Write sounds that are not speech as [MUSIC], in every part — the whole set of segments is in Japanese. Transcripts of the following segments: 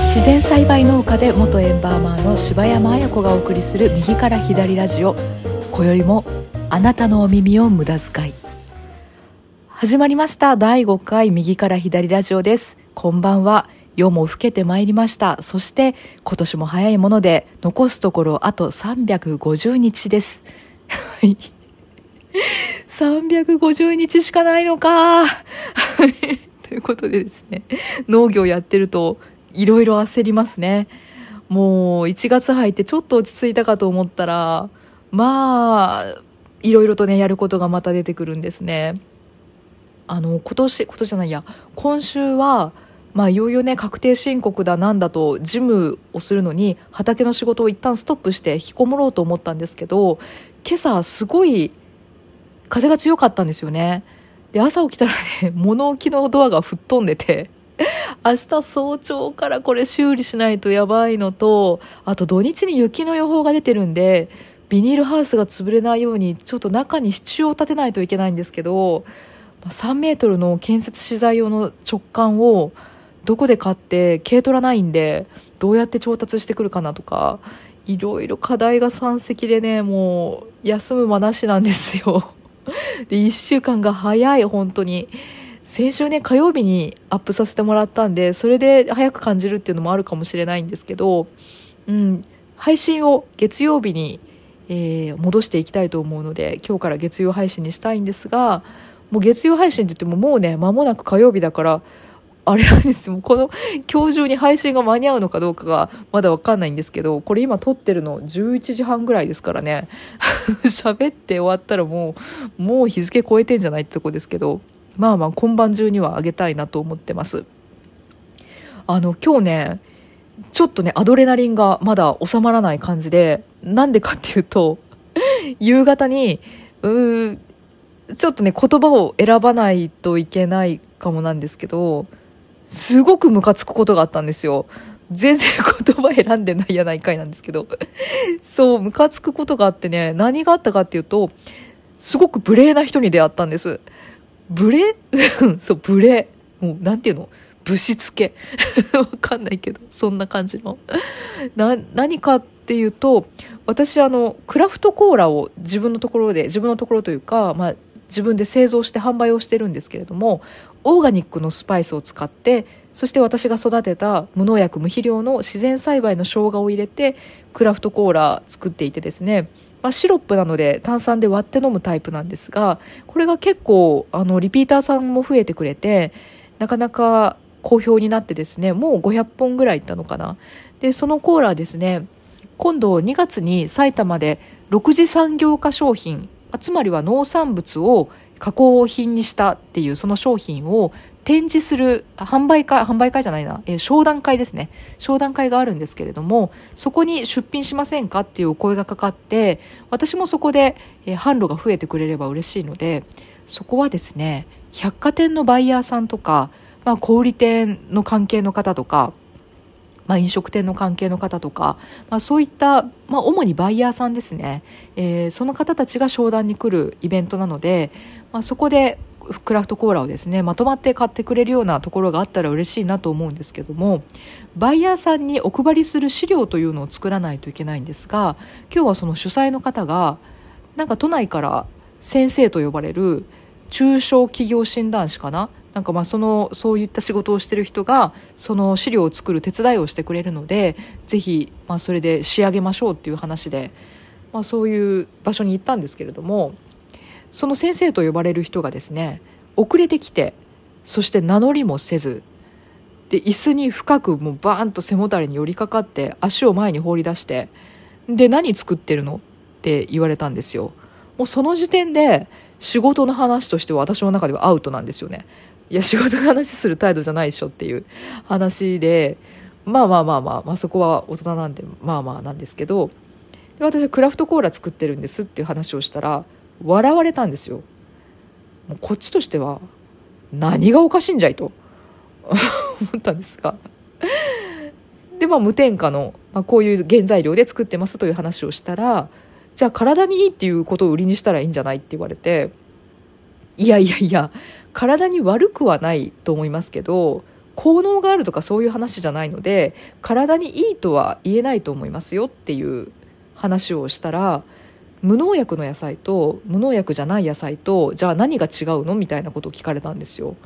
自然栽培農家で元エンバーマーの柴山彩子がお送りする右から左ラジオ。今宵もあなたのお耳を無駄遣い。始まりました。第5回右から左ラジオです。こんばんは。夜も更けてまいりました。そして今年も早いもので残すところあと350日です。はい。350日しかないのか。ということでですね農業やってるといろいろ焦りますね。もう1月入ってちょっと落ち着いたかと思ったらまあいろいろとねやることがまた出てくるんですね。あの今年今年じゃないや。今週はまあいよいよね確定申告だなんだと事務をするのに畑の仕事を一旦ストップして引きこもろうと思ったんですけど今朝すごい風が強かったんですよね。で朝起きたらね [LAUGHS] 物置のドアが吹っ飛んでて [LAUGHS] 明日早朝からこれ修理しないとやばいのとあと土日に雪の予報が出てるんでビニールハウスが潰れないようにちょっと中に支柱を立てないといけないんですけど3メートルの建設資材用の直管をどこで買って軽トラないんでどうやって調達してくるかなとかいろいろ課題が山積でねもう休む間なしなんですよ。[LAUGHS] で1週間が早い本当に。先週ね火曜日にアップさせてもらったんでそれで早く感じるっていうのもあるかもしれないんですけど、うん、配信を月曜日に、えー、戻していきたいと思うので今日から月曜配信にしたいんですがもう月曜配信って言ってももうね間もなく火曜日だからあれなんですよ。この今日中に配信が間に合うのかどうかがまだ分かんないんですけどこれ今撮ってるの11時半ぐらいですからね。[LAUGHS] 喋って終わったらもうもう日付超えてんじゃないってとこですけどまあまあ今晩中にはあげたいなと思ってます。あの今日ねちょっとねアドレナリンがまだ収まらない感じでなんでかっていうと夕方にうーちょっとね言葉を選ばないといけないかもなんですけどすごくムカつくことがあったんですよ。全然言葉選んでないやないかいなんですけど。そうムカつくことがあってね何があったかっていうとすごく無礼な人に出会ったんです。ブレ [LAUGHS] そうブレもうなんていうの？ぶしつけ。[LAUGHS] わかんないけどそんな感じの。な何かっていうと私あのクラフトコーラを自分のところで自分のところというか、まあ、自分で製造して販売をしてるんですけれどもオーガニックのスパイスを使ってそして私が育てた無農薬無肥料の自然栽培の生姜を入れてクラフトコーラ作っていてですねまあ、シロップなので炭酸で割って飲むタイプなんですがこれが結構あのリピーターさんも増えてくれてなかなか好評になってですねもう500本ぐらいいったのかな。でそのコーラですね今度2月に埼玉で6次産業化商品つまりは農産物を加工品にしたっていうその商品を展示する販売会販売会じゃないな、えー、商談会ですね。商談会があるんですけれどもそこに出品しませんかっていうお声がかかって私もそこで、えー、販路が増えてくれれば嬉しいのでそこはですね百貨店のバイヤーさんとか、まあ、小売店の関係の方とかまあ、飲食店の関係の方とか、まあ、そういった、まあ、主にバイヤーさんですね、えー、その方たちが商談に来るイベントなので、まあ、そこでクラフトコーラをですねまとまって買ってくれるようなところがあったら嬉しいなと思うんですけどもバイヤーさんにお配りする資料というのを作らないといけないんですが今日はその主催の方がなんか都内から先生と呼ばれる中小企業診断士かななんかまあそのそういった仕事をしている人がその資料を作る手伝いをしてくれるのでぜひまあそれで仕上げましょうっていう話で、まあ、そういう場所に行ったんですけれどもその先生と呼ばれる人がですね遅れてきてそして名乗りもせずで椅子に深くもうバーンと背もたれに寄りかかって足を前に放り出してで何作ってるの？って言われたんですよ。もうその時点で仕事の話としては私の中ではアウトなんですよね。いや仕事の話する態度じゃないでしょっていう話でまあまあまあまあ、まあ、そこは大人なんでまあまあなんですけど私はクラフトコーラ作ってるんですっていう話をしたら笑われたんですよ。もうこっちとしては何がおかしいんじゃいと。思ったんですが。でまあ無添加の、まあ、こういう原材料で作ってますという話をしたらじゃあ体にいいっていうことを売りにしたらいいんじゃないって言われていやいやいや体に悪くはないと思いますけど効能があるとかそういう話じゃないので体にいいとは言えないと思いますよっていう話をしたら無農薬の野菜と無農薬じゃない野菜とじゃあ何が違うのみたいなことを聞かれたんですよ。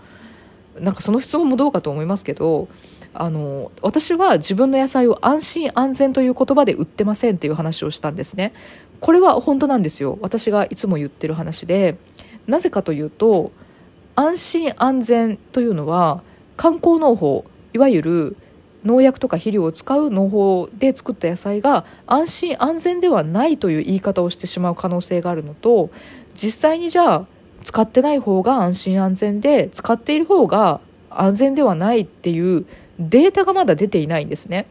なんかその質問もどうかと思いますけどあの私は自分の野菜を安心安全という言葉で売ってませんっていう話をしたんですね。これは本当なんですよ私がいつも言ってる話でなぜかというと安心安全というのは観光農法いわゆる農薬とか肥料を使う農法で作った野菜が安心安全ではないという言い方をしてしまう可能性があるのと実際にじゃあ使ってない方が安心安全で使っている方が安全ではないっていうデータがまだ出ていないんですね。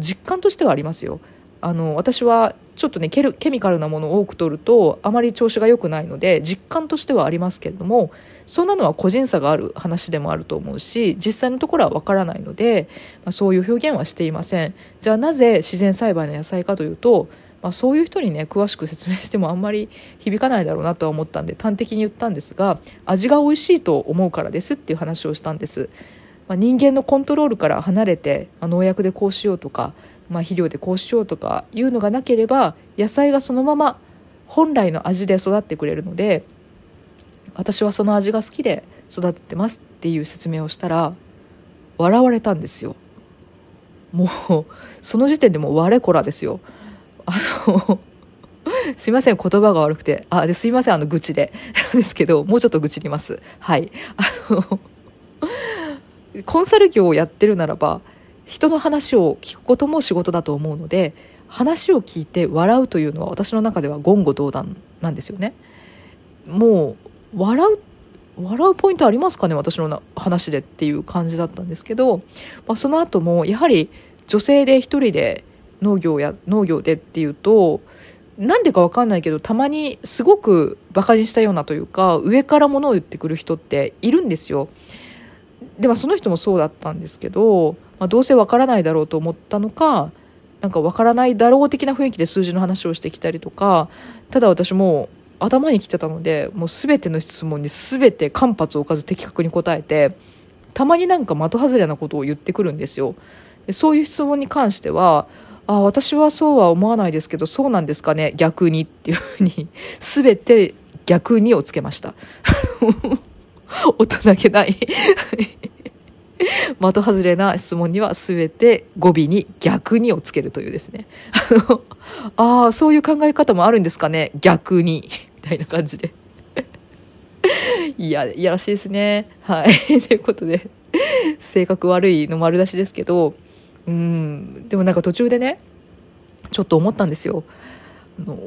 実感としてはありますよ。あの私はちょっとねケミカルなものを多く取るとあまり調子が良くないので実感としてはありますけれどもそんなのは個人差がある話でもあると思うし実際のところはわからないので、まあ、そういう表現はしていません。じゃあなぜ自然栽培の野菜かというと、まあ、そういう人にね詳しく説明してもあんまり響かないだろうなとは思ったんで端的に言ったんですが味が美味しいと思うからですっていう話をしたんです、まあ、人間のコントロールから離れて、ま農薬でこうしようとか、まあ肥料でこうしようとかいうのがなければ野菜がそのまま本来の味で育ってくれるので私はその味が好きで育ててますっていう説明をしたら笑われたんですよ。もうその時点でもう我こらですよ。あのすいません言葉が悪くて。あですいませんあの愚痴で。なんですけどもうちょっと愚痴ります。はい。あのコンサル業をやってるならば人の話を聞くことも仕事だと思うので話を聞いて笑うというのは私の中では言語道断なんですよねもう笑う笑うポイントありますかね私の話でっていう感じだったんですけど、まあ、その後もやはり女性で一人で農業や農業でっていうとなんでか分かんないけどたまにすごくバカにしたようなというか上から物を言ってくる人っているんですよ。でもその人もそうだったんですけど、まあ、どうせ分からないだろうと思ったのかなんか分からないだろう的な雰囲気で数字の話をしてきたりとかただ私も頭に来てたのでもう全ての質問に全て間髪を置かず的確に答えてたまになんか的外れなことを言ってくるんですよ。でそういう質問に関してはあ私はそうは思わないですけどそうなんですかね逆にっていうふうに全て逆にをつけました。[LAUGHS] 大人げない。[LAUGHS] 的外れな質問には全て語尾に逆にをつけるというですね。[LAUGHS] ああそういう考え方もあるんですかね。逆に。みたいな感じで。いやいやらしいですね。はい。[LAUGHS] ということで性格悪いの丸出しですけど。うん。でもなんか途中でねちょっと思ったんですよ。あの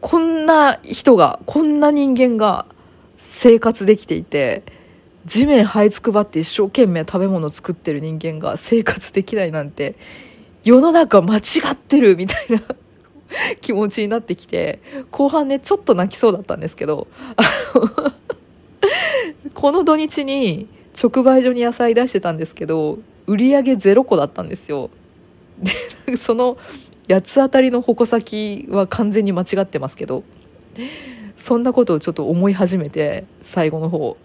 こんな人がこんな人間が生活できていて地面這いつくばって一生懸命食べ物作ってる人間が生活できないなんて世の中間違ってるみたいな [LAUGHS] 気持ちになってきて後半ねちょっと泣きそうだったんですけど。[LAUGHS] この土日に直売所に野菜出してたんですけど売り上げ0個だったんですよ。でその八つ当たりの矛先は完全に間違ってますけどそんなことをちょっと思い始めて最後の方。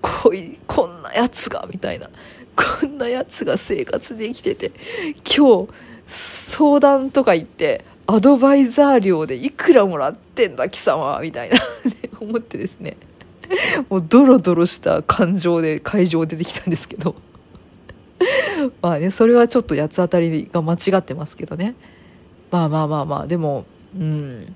こいこんなやつがみたいな。こんなやつが生活できてて。今日相談とか言ってアドバイザー料でいくらもらってんだ貴様みたいな。[LAUGHS] 思ってですね。もうドロドロした感情で会場出てきたんですけど。[LAUGHS] まあねそれはちょっと八つ当たりが間違ってますけどね。まあまあまあまあでもうん。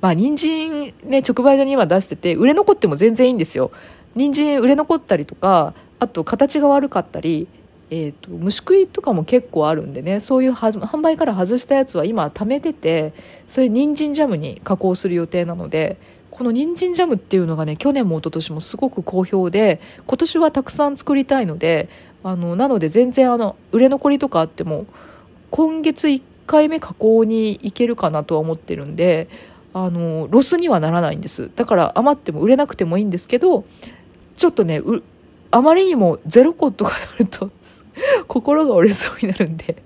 まあ人参ね直売所に今出してて売れ残っても全然いいんですよ。人参売れ残ったりとかあと形が悪かったりえーと、虫食いとかも結構あるんでねそういう販売から外したやつは今貯めててそれ人参ジャムに加工する予定なのでこの人参ジャムっていうのがね去年も一昨年もすごく好評で今年はたくさん作りたいのであのなので全然あの売れ残りとかあっても今月1回目加工に行けるかなとは思ってるんであのロスにはならないんです。だから余っても売れなくてもいいんですけどちょっとねあまりにもゼロ個とかなると [LAUGHS] 心が折れそうになるんで。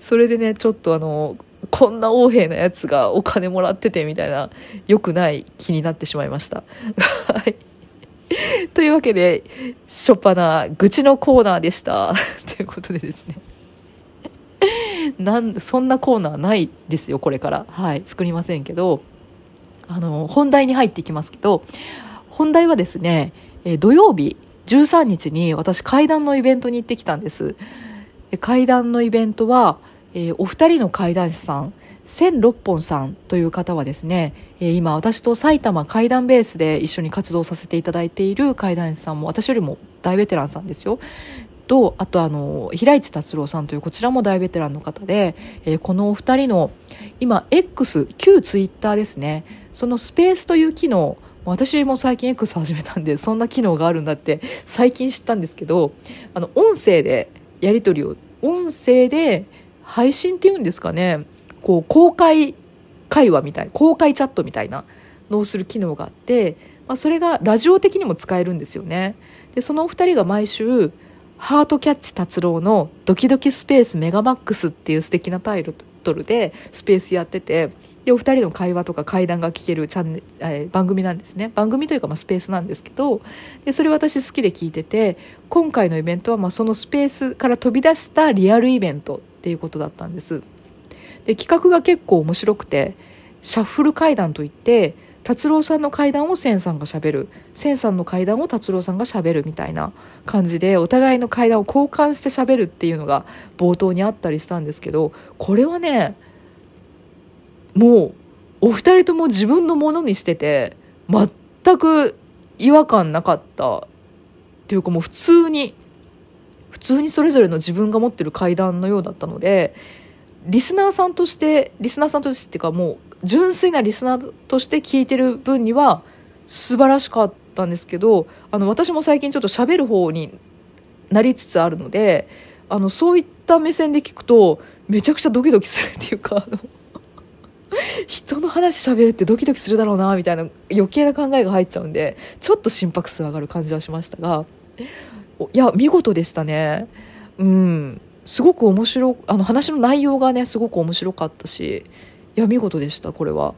それでねちょっとあのこんな横柄なやつがお金もらっててみたいな良くない気になってしまいました。はい。というわけで初っ端な愚痴のコーナーでした。[LAUGHS] ということでですね。なんそんなコーナーないですよこれから。はい。作りませんけどあの本題に入っていきますけど本題はですね、え土曜日13日に私階段のイベントに行ってきたんです。階段のイベントは、えー、お二人の階段師さん千六本さんという方はですね、えー、今私と埼玉階段ベースで一緒に活動させていただいている階段師さんも私よりも大ベテランさんですよ。とあとあの平市達郎さんというこちらも大ベテランの方で、えー、このお二人の今 X 旧ツイッターですね。そのスペースという機能私も最近 X 始めたんでそんな機能があるんだって最近知ったんですけどあの音声でやり取りを音声で配信っていうんですかね。こう公開会話みたい公開チャットみたいなのをする機能があって、まあ、それがラジオ的にも使えるんですよね。でそのお二人が毎週ハートキャッチ達郎のドキドキスペースメガマックスっていう素敵なタイトルでスペースやっててでお二人の会話とか会談が聞けるチャンネえー、番組なんですね。番組というかまあスペースなんですけどでそれ私好きで聞いてて今回のイベントはまあそのスペースから飛び出したリアルイベントっていうことだったんです。で企画が結構面白くてシャッフル会談といって達郎さんの会談を千さんがしゃべる。千さんの会談を達郎さんがしゃべるみたいな感じでお互いの会談を交換してしゃべるっていうのが冒頭にあったりしたんですけどこれはねもうお二人とも自分のものにしてて全く違和感なかったっていうかもう普通に普通にそれぞれの自分が持ってる階段のようだったのでリスナーさんとしてリスナーさんとしてっていうかもう純粋なリスナーとして聞いてる分には素晴らしかったんですけどあの私も最近ちょっと喋る方になりつつあるのであのそういった目線で聞くとめちゃくちゃドキドキするっていうか [LAUGHS] 人の話しゃべるってドキドキするだろうなみたいな余計な考えが入っちゃうんでちょっと心拍数上がる感じはしましたがいや見事でしたねうんすごく面白あの話の内容がねすごく面白かったしいや見事でしたこれは。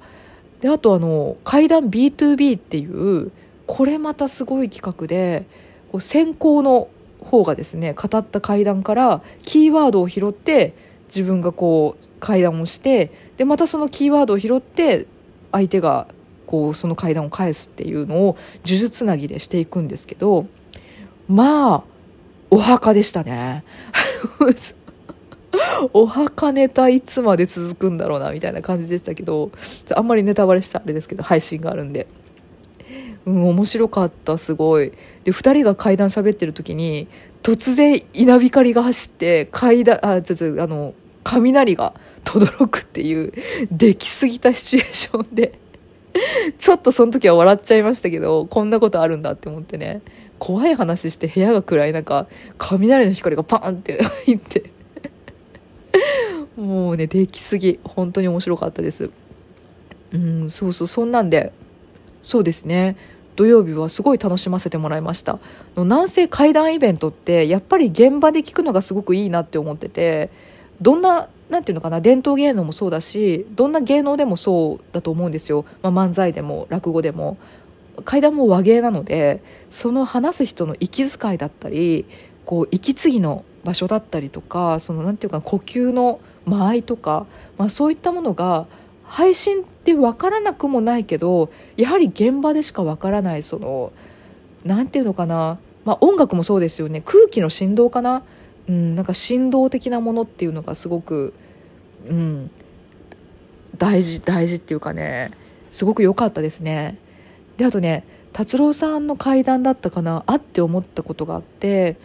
であとあの怪談 B2B っていうこれまたすごい企画でこう先行の方がですね語った怪談からキーワードを拾って自分がこう会談をしてでまたそのキーワードを拾って相手がこうその階段を返すっていうのを呪術つなぎでしていくんですけどまあお墓でしたね [LAUGHS] お墓ネタいつまで続くんだろうなみたいな感じでしたけどあんまりネタバレしちゃあれですけど配信があるんで。うん、面白かったすごいで2人が階段喋ってる時に突然稲光が走って階段あちょちょあの雷が轟くっていうできすぎたシチュエーションで。[LAUGHS] ちょっとその時は笑っちゃいましたけどこんなことあるんだって思ってね。怖い話して部屋が暗い中雷の光がパンって入って。[LAUGHS] もうねできすぎ。本当に面白かったです。うんそうそうそんなんで。そうですね。土曜日はすごい楽しませてもらいました。南西怪談イベントってやっぱり現場で聞くのがすごくいいなって思っててどんななんていうのかな伝統芸能もそうだしどんな芸能でもそうだと思うんですよ、まあ、漫才でも落語でも。階段も和芸なのでその話す人の息遣いだったりこう息継ぎの場所だったりとかそのなんていうか呼吸の間合いとか、まあ、そういったものが配信って分からなくもないけどやはり現場でしか分からないそのなんていうのかな、まあ、音楽もそうですよね。空気の振動かな。うん、なんか振動的なものっていうのがすごく、うん、大事大事っていうかねすごく良かったですね。であとね達郎さんの階段だったかなあって思ったことがあって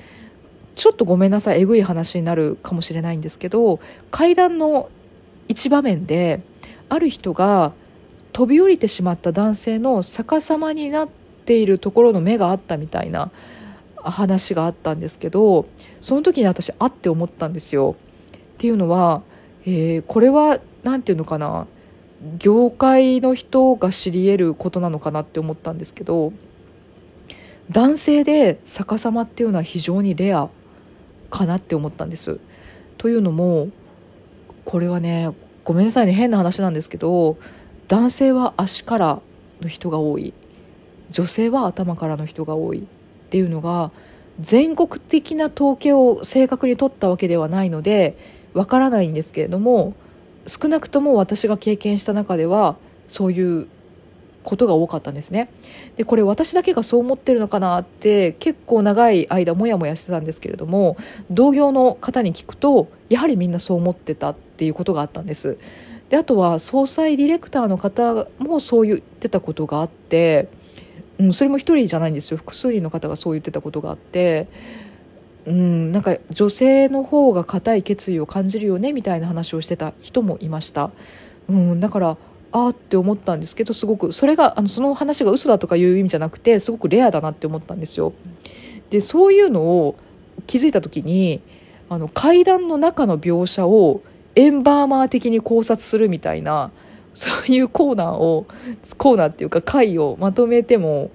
ちょっとごめんなさいえぐい話になるかもしれないんですけど階段の一場面である人が飛び降りてしまった男性の逆さまになっているところの目があったみたいな話があったんですけどその時に私あって思ったんですよ。っていうのは、えー、これは何て言うのかな業界の人が知り得ることなのかなって思ったんですけど男性で逆さまっていうのは非常にレアかなって思ったんです。というのもこれはねごめんなさいね変な話なんですけど男性は足からの人が多い女性は頭からの人が多いっていうのが全国的な統計を正確に取ったわけではないのでわからないんですけれども少なくとも私が経験した中ではそういうことが多かったんですね。でこれ私だけがそう思ってるのかなって結構長い間モヤモヤしてたんですけれども同業の方に聞くとやはりみんなそう思ってたっていうことがあったんです。であとは総裁ディレクターの方もそう言ってたことがあって、うん、それも1人じゃないんですよ。複数人の方がそう言ってたことがあって。うん、なんか女性の方が固い決意を感じるよねみたいな話をしてた人もいました、うん、だからああって思ったんですけどすごくそれがあのその話が嘘だとかいう意味じゃなくてすごくレアだなって思ったんですよ。でそういうのを気づいた時にあの階段の中の描写をエンバーマー的に考察するみたいなそういうコーナーをコーナーっていうか回をまとめても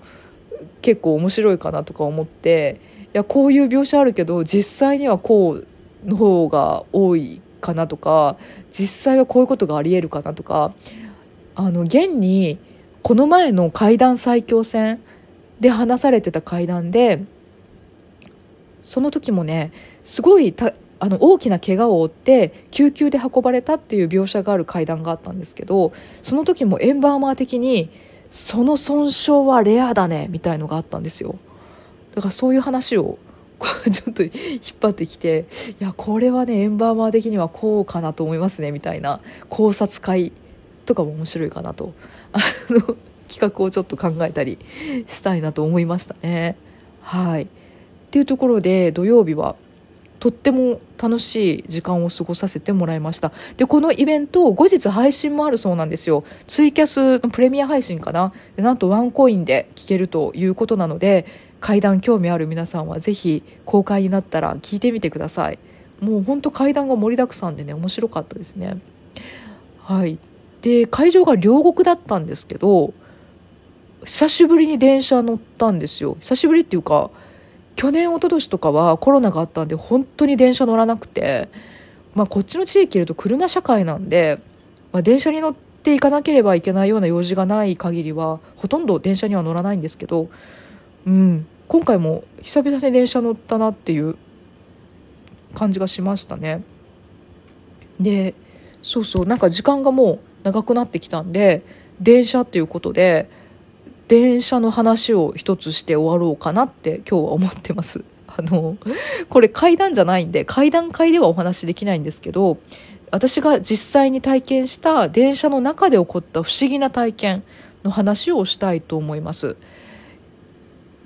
結構面白いかなとか思っていやこういう描写あるけど実際にはこうの方が多いかなとか実際はこういうことがありえるかなとかあの現にこの前の階段最強戦で話されてた階段でその時もねすごいたあの大きな怪我を負って救急で運ばれたっていう描写がある階段があったんですけどその時もエンバーマー的にその損傷はレアだねみたいのがあったんですよだからそういう話を [LAUGHS] ちょっと引っ張ってきていやこれはねエンバーマー的にはこうかなと思いますねみたいな考察会とかも面白いかなと [LAUGHS] あの企画をちょっと考えたりしたいなと思いましたね。はいっていうところで土曜日はとっても楽しい時間を過ごさせてもらいました。でこのイベント後日配信もあるそうなんですよ。ツイキャスのプレミア配信かな？でなんとワンコインで聞けるということなので階段興味ある皆さんはぜひ公開になったら聞いてみてください。もうほんと階段が盛りだくさんでね面白かったですね。はい。で会場が両国だったんですけど久しぶりに電車乗ったんですよ。久しぶりっていうか去年一昨年とかはコロナがあったんで本当に電車乗らなくて、まあ、こっちの地域いると車社会なんで、まあ、電車に乗っていかなければいけないような用事がない限りはほとんど電車には乗らないんですけど、うん、今回も久々に電車乗ったなっていう感じがしましたね。でそうそうなんか時間がもう長くなってきたんで電車っていうことで電車の話を一つして終わろうかなって今日は思ってます。[LAUGHS] あのこれ階段じゃないんで階段階ではお話できないんですけど私が実際に体験した電車の中で起こった不思議な体験の話をしたいと思います。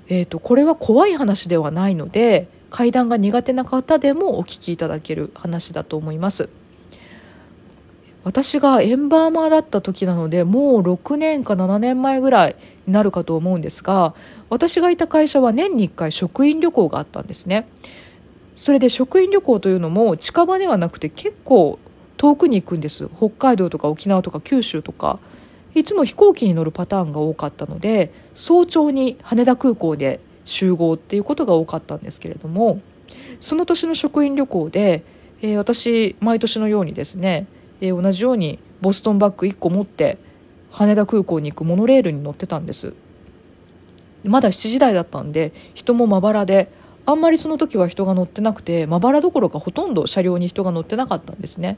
えー、とこれは怖い話ではないので階段が苦手な方でもお聞きいただける話だと思います。私がエンバーマーだった時なのでもう6年か7年前ぐらいになるかと思うんですが私がいた会社は年に1回職員旅行があったんですね。それで職員旅行というのも近場ではなくて結構遠くに行くんです。北海道とか沖縄とか九州とか。いつも飛行機に乗るパターンが多かったので早朝に羽田空港で集合っていうことが多かったんですけれどもその年の職員旅行で、えー、私毎年のようにですねえー、同じようにボストンバッグ1個持って羽田空港に行くモノレールに乗ってたんです。まだ7時台だったんで人もまばらであんまりその時は人が乗ってなくてまばらどころかほとんど車両に人が乗ってなかったんですね。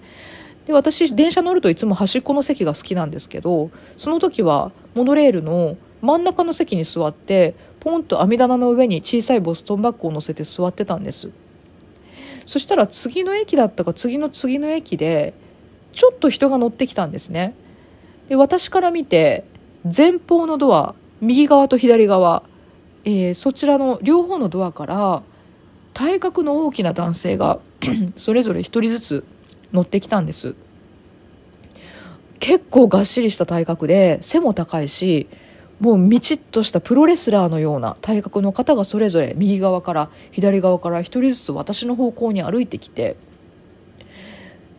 で私電車乗るといつも端っこの席が好きなんですけどその時はモノレールの真ん中の席に座ってポンと網棚の上に小さいボストンバッグを乗せて座ってたんです。そしたら次の駅だったか次の次の駅でちょっと人が乗ってきたんですね。で私から見て前方のドア右側と左側、えー、そちらの両方のドアから体格の大きな男性が [CLEARS THROAT] それぞれ1人ずつ乗ってきたんです。結構がっしりした体格で背も高いしもうみちっとしたプロレスラーのような体格の方がそれぞれ右側から左側から1人ずつ私の方向に歩いてきて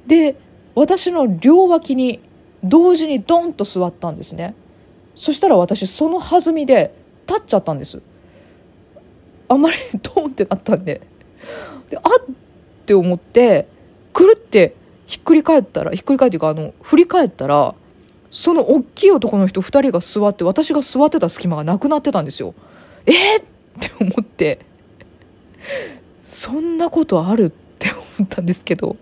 で私の両脇に同時にドンと座ったんですね。そしたら私その弾みで立っちゃったんです。あまりにドンってなったんで。であって思ってくるってひっくり返ったらひっくり返っていうかあの振り返ったらその大きい男の人2人が座って私が座ってた隙間がなくなってたんですよ。えー、って思って。そんなことあるって思ったんですけど。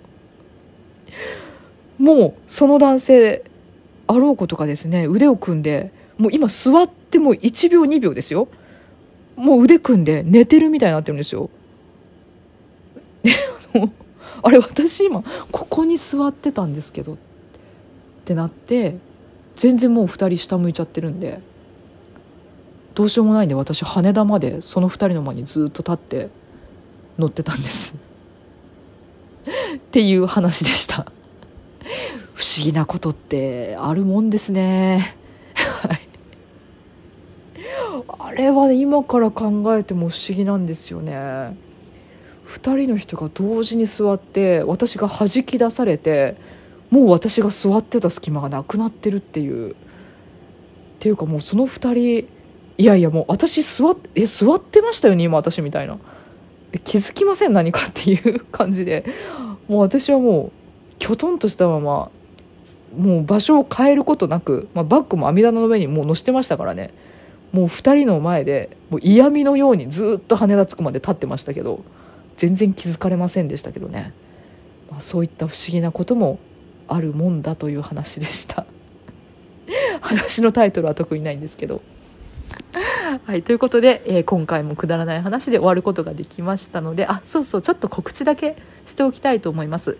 もうその男性あろうことかですね腕を組んでもう今座ってもう1秒2秒ですよ。もう腕組んで寝てるみたいになってるんですよ。であのあれ私今ここに座ってたんですけどってなって全然もう2人下向いちゃってるんでどうしようもないんで私羽田までその2人の前にずっと立って乗ってたんです。っていう話でした。不思議なことってあるもんですね。はい。あれは今から考えても不思議なんですよね。2人の人が同時に座って私が弾き出されてもう私が座ってた隙間がなくなってるっていう。っていうかもうその2人いやいやもう私座ってえ座ってましたよね今私みたいな。気づきません？何かっていう感じで。もう私はもうきょとんとしたままもう場所を変えることなく、まあ、バッグも網棚の上にもう乗せてましたからね。もう2人の前でもう嫌味のようにずっと羽田着くまで立ってましたけど全然気づかれませんでしたけどね、まあ、そういった不思議なこともあるもんだという話でした。[LAUGHS] 話のタイトルは特にないんですけど。はいということで、えー、今回もくだらない話で終わることができましたのであそうそうちょっと告知だけしておきたいと思います。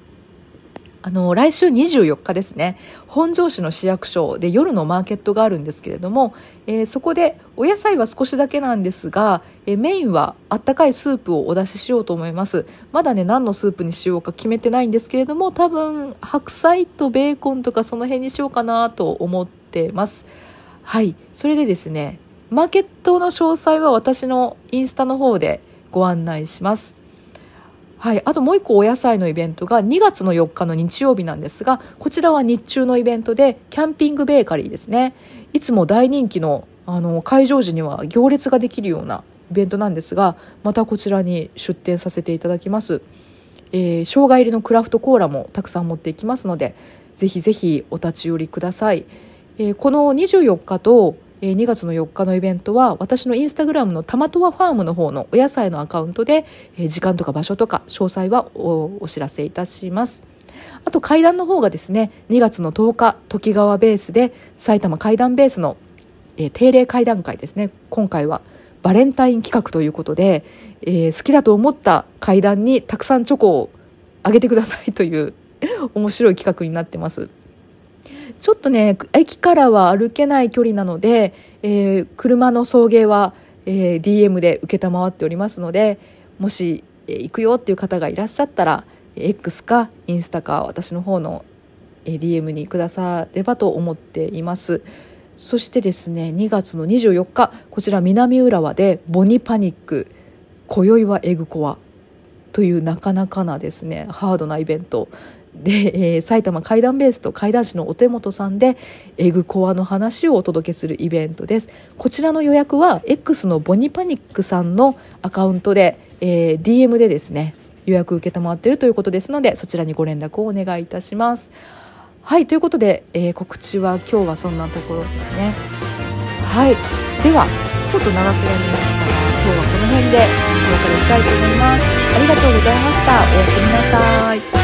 あの来週24日ですね。本庄市の市役所で夜のマーケットがあるんですけれども、えー、そこでお野菜は少しだけなんですが、えー、メインはあったかいスープをお出ししようと思います。まだね何のスープにしようか決めてないんですけれども多分白菜とベーコンとかその辺にしようかなと思ってます。はい。それでですねマーケットの詳細は私のインスタの方でご案内します。はい、あともう一個お野菜のイベントが2月の4日の日曜日なんですがこちらは日中のイベントでキャンピングベーカリーですね。いつも大人気のあの会場時には行列ができるようなイベントなんですがまたこちらに出店させていただきます、えー、生姜入りのクラフトコーラもたくさん持っていきますのでぜひぜひお立ち寄りください、えー、この24日とえ2月の4日のイベントは私のインスタグラムのタマトワファームの方のお野菜のアカウントで、え時間とか場所とか詳細はお知らせいたします。あと階段の方がですね2月の10日時川ベースで埼玉階段ベースの、え定例階段会ですね。今回はバレンタイン企画ということで、えー、好きだと思った階段にたくさんチョコをあげてくださいという面白い企画になってます。ちょっとね駅からは歩けない距離なので、えー、車の送迎は、えー、DM で承っておりますのでもし、えー、行くよっていう方がいらっしゃったら X かインスタか私の方の、DM にくださればと思っています。そしてですね2月の24日こちら南浦和でボニパニック今宵はエグコアというなかなかなですねハードなイベント。で、えー、埼玉怪談ベースと怪談師のお手元さんでエグコアの話をお届けするイベントです。こちらの予約は X のボニパニックさんのアカウントで、えー、DM でですね予約受けっているということですのでそちらにご連絡をお願いいたします。はいということで、えー、告知は今日はそんなところですね。はいではちょっと長くなりましたが今日はこの辺でお別れしたいと思います。ありがとうございました。おやすみなさい。